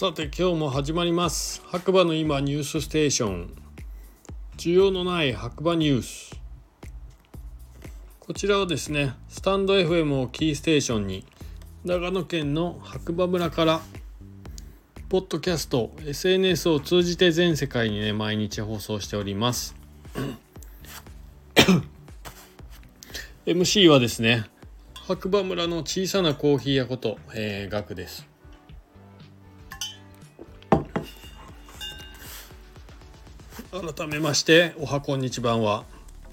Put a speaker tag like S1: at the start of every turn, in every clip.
S1: さて今日も始まります。白馬の今ニュースステーション。需要のない白馬ニュース。こちらはですねスタンド FM をキーステーションに長野県の白馬村からポッドキャスト SNS を通じて全世界にね毎日放送しております。MC はですね白馬村の小さなコーヒー屋こと、えー、ガクです。改めましておはこんにちばんは、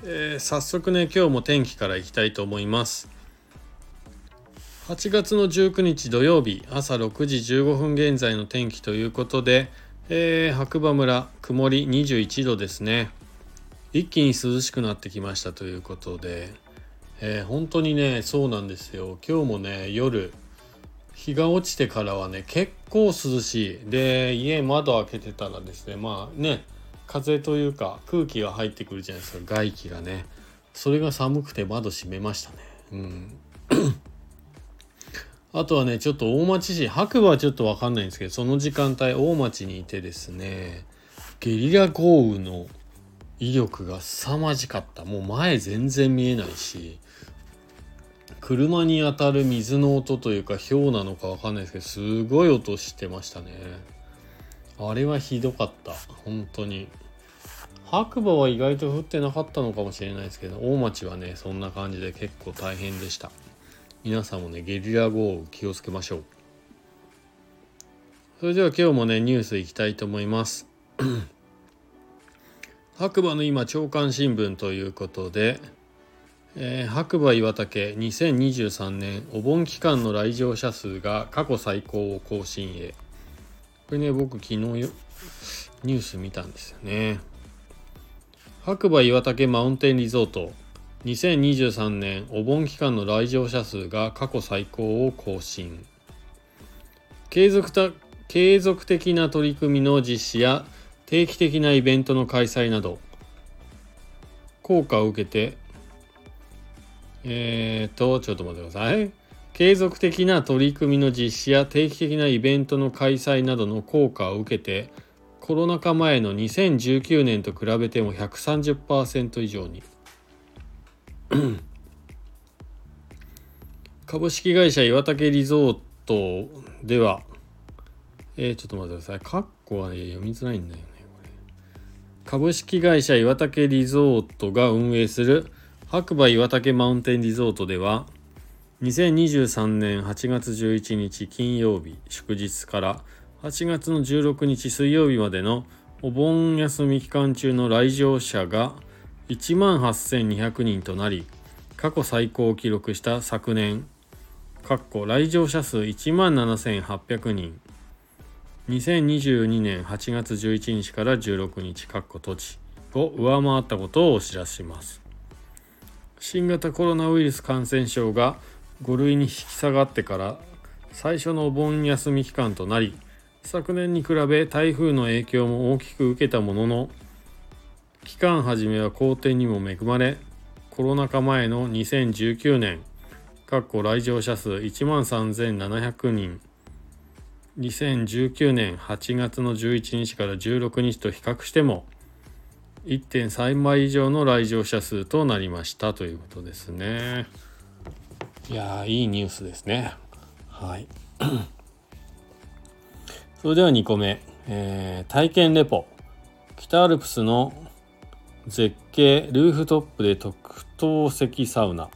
S1: えー、早速ね今日も天気からいきたいと思います。8月の19日土曜日朝6時15分現在の天気ということで、えー、白馬村曇り21度ですね。一気に涼しくなってきましたということで、えー、本当にねそうなんですよ。今日もね夜日が落ちてからはね結構涼しい。で家窓開けてたらですねまあね風というか空気が入ってくるじゃないですか。外気がね。それが寒くて窓閉めましたね。うん。あとはねちょっと大町市白馬はちょっと分かんないんですけどその時間帯大町にいてですねゲリラ豪雨の威力が凄まじかった。もう前全然見えないし車に当たる水の音というか氷なのか分かんないですけどすごい音してましたね。あれはひどかった。本当に。白馬は意外と降ってなかったのかもしれないですけど大町はねそんな感じで結構大変でした。皆さんもねゲリラ豪雨気をつけましょう。それでは今日もねニュースいきたいと思います。白馬の今朝刊新聞ということで、えー、白馬岩岳2023年お盆期間の来場者数が過去最高を更新へ。これね僕昨日よニュース見たんですよね。白馬岩岳マウンテンリゾート。2023年お盆期間の来場者数が過去最高を更新。継続た継続的な取り組みの実施や定期的なイベントの開催など効果を受けてえっ、とちょっと待ってください。継続的な取り組みの実施や定期的なイベントの開催などの効果を受けてコロナ禍前の2019年と比べても130%以上に 株式会社岩竹リゾートではえー、ちょっと待ってください。カッコはね、読みづらいんだよね、これ。株式会社岩竹リゾートが運営する白馬岩竹マウンテンリゾートでは、2023年8月11日金曜日祝日から8月の16日水曜日までのお盆休み期間中の来場者が1万8200人となり過去最高を記録した昨年来場者数1万7800人2022年8月11日から16日土地を上回ったことをお知らせします。新型コロナウイルス感染症が5類に引き下がってから最初のお盆休み期間となり昨年に比べ台風の影響も大きく受けたものの期間初めは好天にも恵まれコロナ禍前の2019年来場者数1万3700人2019年8月の11日から16日と比較しても1.3倍以上の来場者数となりましたということですね。いやいいニュースですね。はい。それでは2個目、えー、体験レポ。北アルプスの絶景ルーフトップで特等席サウナ。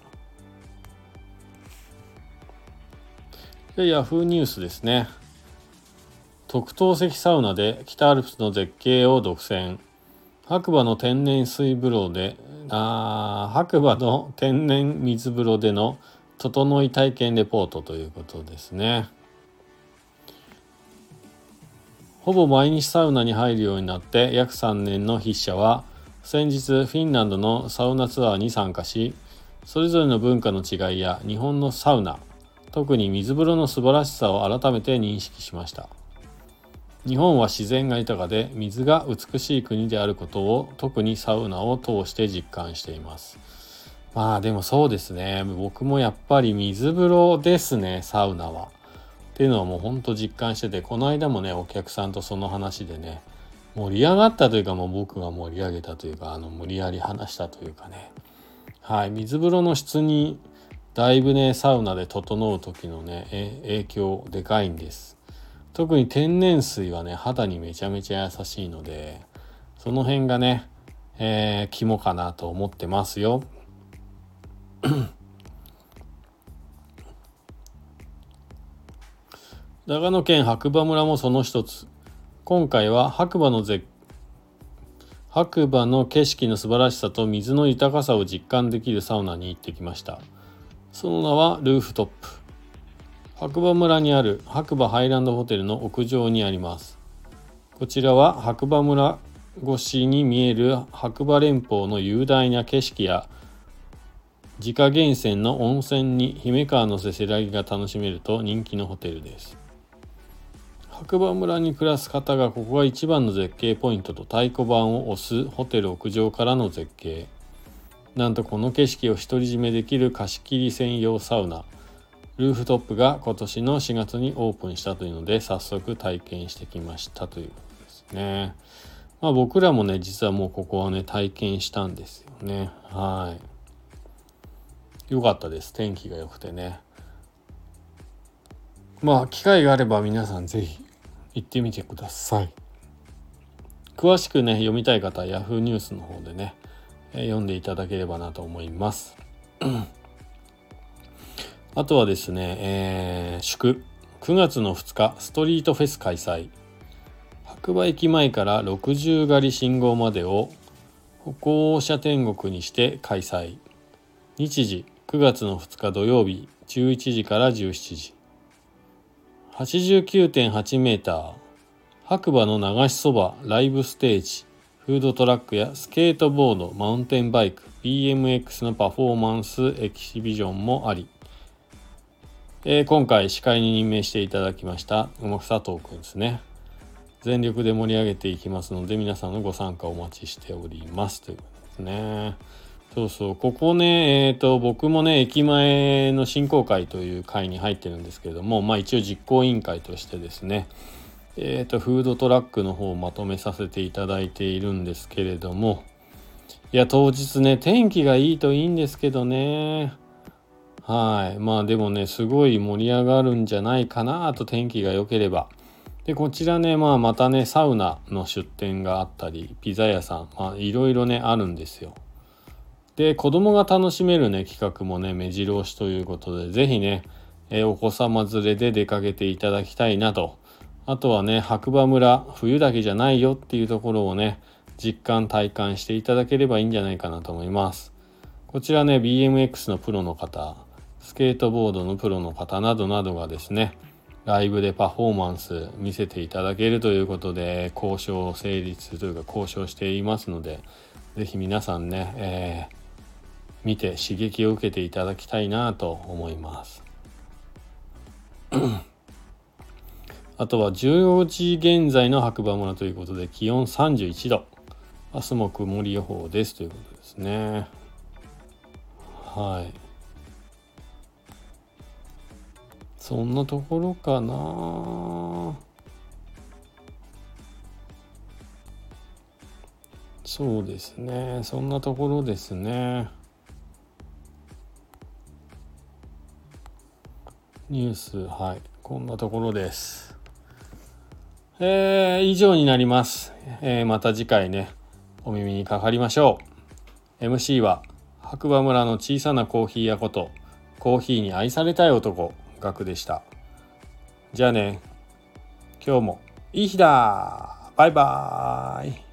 S1: ヤフーニュースですね。特等席サウナで北アルプスの絶景を独占。白馬の天然水風呂で、あ白馬の天然水風呂での整い体験レポートということですね。ほぼ毎日サウナに入るようになって約3年の筆者は先日フィンランドのサウナツアーに参加しそれぞれの文化の違いや日本のサウナ特に水風呂の素晴らしさを改めて認識しました日本は自然が豊かで水が美しい国であることを特にサウナを通して実感していますまあでもそうですね。僕もやっぱり水風呂ですねサウナは。っていうのはもうほんと実感しててこの間もねお客さんとその話でね盛り上がったというかもう僕が盛り上げたというかあの無理やり話したというかね。はい水風呂の質にだいぶねサウナで整う時のね影響でかいんです。特に天然水はね肌にめちゃめちゃ優しいのでその辺がね、えー、肝かなと思ってますよ。長野県白馬村もその一つ。今回は白馬の絶白馬の景色の素晴らしさと水の豊かさを実感できるサウナに行ってきました。その名はルーフトップ。白馬村にある白馬ハイランドホテルの屋上にあります。こちらは白馬村越しに見える白馬連峰の雄大な景色や自家源泉の温泉に姫川のせせらぎが楽しめると人気のホテルです白馬村に暮らす方がここが一番の絶景ポイントと太鼓判を押すホテル屋上からの絶景なんとこの景色を独り占めできる貸し切り専用サウナルーフトップが今年の4月にオープンしたというので早速体験してきましたということですね。まあ僕らもね実はもうここはね体験したんですよね。はい。よかったです天気が良くてね。まあ機会があれば皆さん是非行ってみてください。詳しくね、読みたい方は Yahoo ニュースの方でね、読んでいただければなと思います。あとはですね、えー、祝9月の2日ストリートフェス開催白馬駅前から60狩り信号までを歩行者天国にして開催日時9月の2日土曜日11時から17時。89.8メーター白馬の流しそばライブステージフードトラックやスケートボードマウンテンバイク BMX のパフォーマンスエキシビジョンもあり、えー、今回司会に任命していただきました佐藤くんですね。全力で盛り上げていきますので皆さんのご参加お待ちしております。ということですね。そうそう。ここねえっ、ー、と僕もね駅前の振興会という会に入ってるんですけれどもまあ一応実行委員会としてですねえっ、ー、とフードトラックの方をまとめさせていただいているんですけれどもいや当日ね天気がいいといいんですけどね。はい。まあでもねすごい盛り上がるんじゃないかなと天気が良ければ。でこちらねまあまたねサウナの出店があったりピザ屋さんまあいろいろねあるんですよ。で子供が楽しめるね企画もね目白押しということで是非ね、え、お子様連れで出かけていただきたいなと。あとはね白馬村冬だけじゃないよっていうところをね実感体感していただければいいんじゃないかなと思います。こちらね BMX のプロの方スケートボードのプロの方などなどがですねライブでパフォーマンス見せていただけるということで交渉成立というか交渉していますので是非皆さんね、えー見て刺激を受けていただきたいなと思います。あとは14時現在の白馬村ということで気温31度。明日も曇り予報ですということですね。はい。そんなところかな。そうですね。そんなところですね。ニュース、はい、こんなところです。えー、以上になります。えー、また次回ね、お耳にかかりましょう。MC は、白馬村の小さなコーヒー屋こと、コーヒーに愛されたい男、ガクでした。じゃあね、今日もいい日だバイバーイ